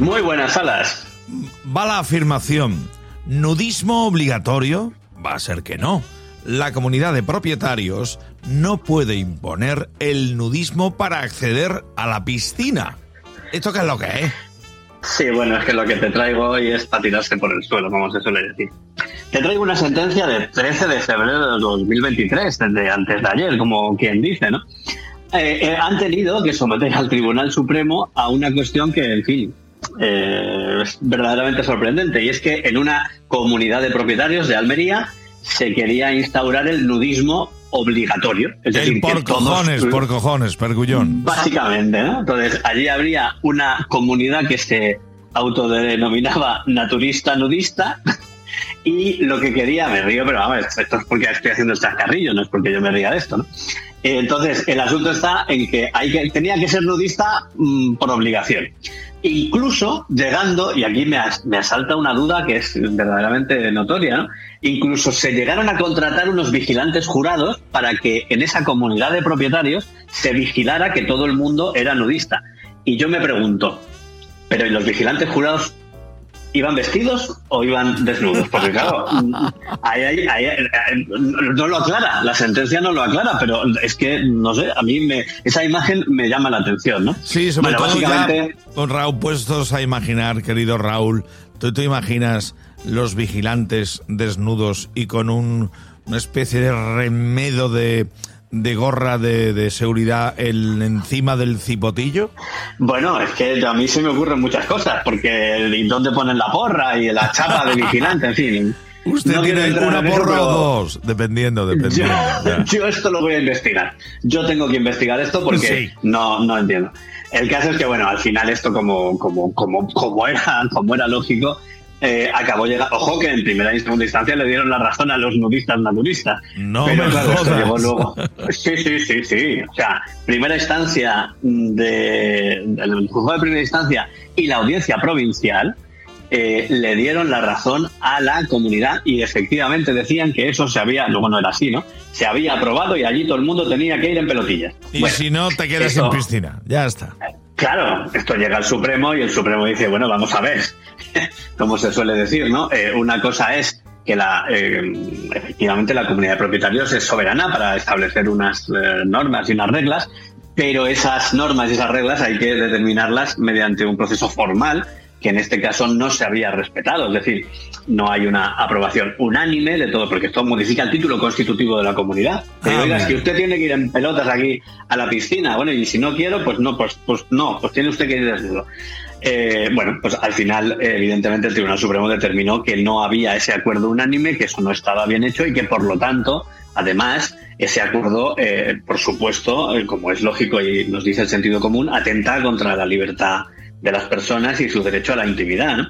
Muy buenas salas. Va la afirmación. ¿Nudismo obligatorio? Va a ser que no. La comunidad de propietarios no puede imponer el nudismo para acceder a la piscina. ¿Esto qué es lo que es? Sí, bueno, es que lo que te traigo hoy es para tirarse por el suelo, como se suele decir. Te traigo una sentencia de 13 de febrero de 2023, desde antes de ayer, como quien dice, ¿no? Eh, eh, han tenido que someter al Tribunal Supremo a una cuestión que, en fin, eh, es verdaderamente sorprendente, y es que en una comunidad de propietarios de Almería se quería instaurar el nudismo obligatorio. Es decir, por que todos- cojones, por cojones, pergullón. Básicamente, ¿no? Entonces, allí habría una comunidad que se autodenominaba naturista nudista y lo que quería, me río, pero vamos, esto es porque estoy haciendo el chascarrillo, no es porque yo me ría de esto, ¿no? Entonces, el asunto está en que, hay que tenía que ser nudista mm, por obligación. Incluso llegando, y aquí me, as- me asalta una duda que es verdaderamente notoria, ¿no? Incluso se llegaron a contratar unos vigilantes jurados para que en esa comunidad de propietarios se vigilara que todo el mundo era nudista. Y yo me pregunto, ¿pero ¿y los vigilantes jurados iban vestidos o iban desnudos? Porque claro, ahí- ahí- ahí- ahí- no lo aclara, la sentencia no lo aclara, pero es que, no sé, a mí me, esa imagen me llama la atención, ¿no? Sí, sobre Bueno, todo ya, básicamente- con Raúl, puestos a imaginar, querido Raúl, ¿tú te imaginas los vigilantes desnudos y con un- una especie de remedo de, de gorra de, de seguridad el, encima del cipotillo? Bueno, es que a mí se me ocurren muchas cosas, porque ¿y dónde ponen la porra y la chapa de vigilante? En fin. Usted No tiene una eso, porra pero- o dos, dependiendo, dependiendo. yo esto lo voy a investigar. Yo tengo que investigar esto porque Sí. no, no entiendo. El caso es que, bueno, al final esto como, como, como, como, era, como era lógico, eh, acabó llegando... Ojo que en primera y segunda instancia le dieron la razón a los nudistas naturistas. No Pero me claro, jodas. llegó luego. Sí, sí, sí, sí. O sea, primera instancia de, del juzgado de primera instancia y la audiencia provincial eh, le dieron la razón a la comunidad y efectivamente decían que eso se había, luego no era así, ¿no? Se había aprobado y allí todo el mundo tenía que ir en pelotillas. Y Bueno, si no, te quedas esto- en piscina. Ya está. Claro, esto llega al Supremo y el Supremo dice, bueno, vamos a ver, como se suele decir, ¿no? Eh, una cosa es que la, eh, efectivamente la comunidad de propietarios es soberana para establecer unas eh, normas y unas reglas, pero esas normas y esas reglas hay que determinarlas mediante un proceso formal que en este caso no se había respetado, es decir, no hay una aprobación unánime de todo, porque esto modifica el título constitutivo de la comunidad. Pero Ah, oiga, mira. si usted tiene que ir en pelotas aquí a la piscina, bueno, y si no quiero, pues no, pues, pues no, pues tiene usted que ir desnudo. Eh, bueno, pues al final, eh, evidentemente, el Tribunal Supremo determinó que no había ese acuerdo unánime, que eso no estaba bien hecho y que, por lo tanto, además, ese acuerdo, eh, por supuesto, eh, como es lógico y nos dice el sentido común, atenta contra la libertad de las personas y su derecho a la intimidad. ¿no?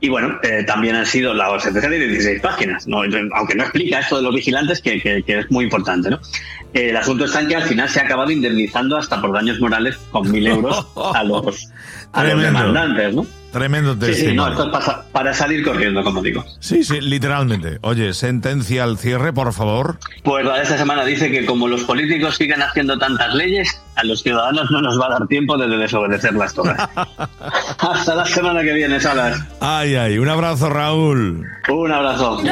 Y bueno, eh, también han sido la sentencia de 16 páginas, ¿no? aunque no explica esto de los vigilantes, que, que- que es muy importante. ¿no? Eh, el asunto está en que al final se ha acabado indemnizando hasta por daños morales con mil euros a los, a los demandantes. ¿no? Tremendo Sí, sí, no, testimonio. esto es para, para salir corriendo, como digo. Sí, sí, literalmente. Oye, sentencia al cierre, por favor. Pues la de esta semana dice que como los políticos siguen haciendo tantas leyes, a los ciudadanos no nos va a dar tiempo de desobedecerlas todas. Hasta la semana que viene, Salas. Ay, ay, un abrazo, Raúl. Un abrazo.